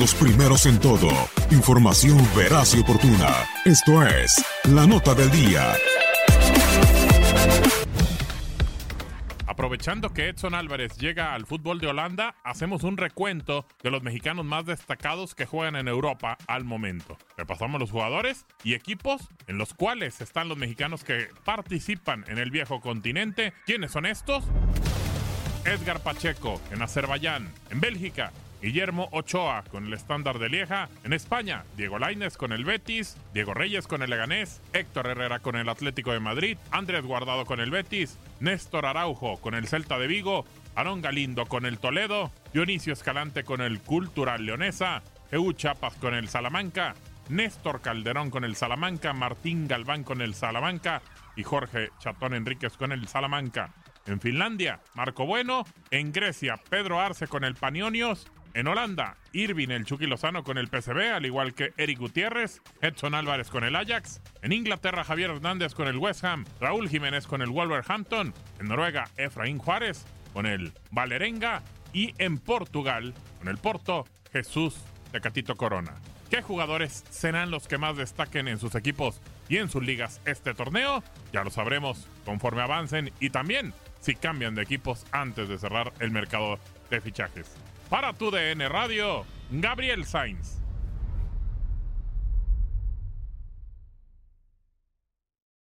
los primeros en todo. Información veraz y oportuna. Esto es La Nota del Día. Aprovechando que Edson Álvarez llega al fútbol de Holanda, hacemos un recuento de los mexicanos más destacados que juegan en Europa al momento. Repasamos los jugadores y equipos en los cuales están los mexicanos que participan en el viejo continente. ¿Quiénes son estos? Edgar Pacheco en Azerbaiyán, en Bélgica, Guillermo Ochoa con el estándar de Lieja. En España, Diego Laines con el Betis, Diego Reyes con el Leganés, Héctor Herrera con el Atlético de Madrid, Andrés Guardado con el Betis, Néstor Araujo con el Celta de Vigo, Arón Galindo con el Toledo, Dionisio Escalante con el Cultural Leonesa, Eu Chapas con el Salamanca, Néstor Calderón con el Salamanca, Martín Galván con el Salamanca y Jorge Chatón Enríquez con el Salamanca. En Finlandia, Marco Bueno. En Grecia, Pedro Arce con el Panionios. En Holanda, Irving el Chucky Lozano con el PCB, al igual que Eric Gutiérrez, Edson Álvarez con el Ajax. En Inglaterra, Javier Hernández con el West Ham, Raúl Jiménez con el Wolverhampton. En Noruega, Efraín Juárez con el Valerenga. Y en Portugal, con el Porto, Jesús de Catito Corona. ¿Qué jugadores serán los que más destaquen en sus equipos y en sus ligas este torneo? Ya lo sabremos conforme avancen y también si cambian de equipos antes de cerrar el mercado de fichajes. Para tu DN Radio, Gabriel Sainz.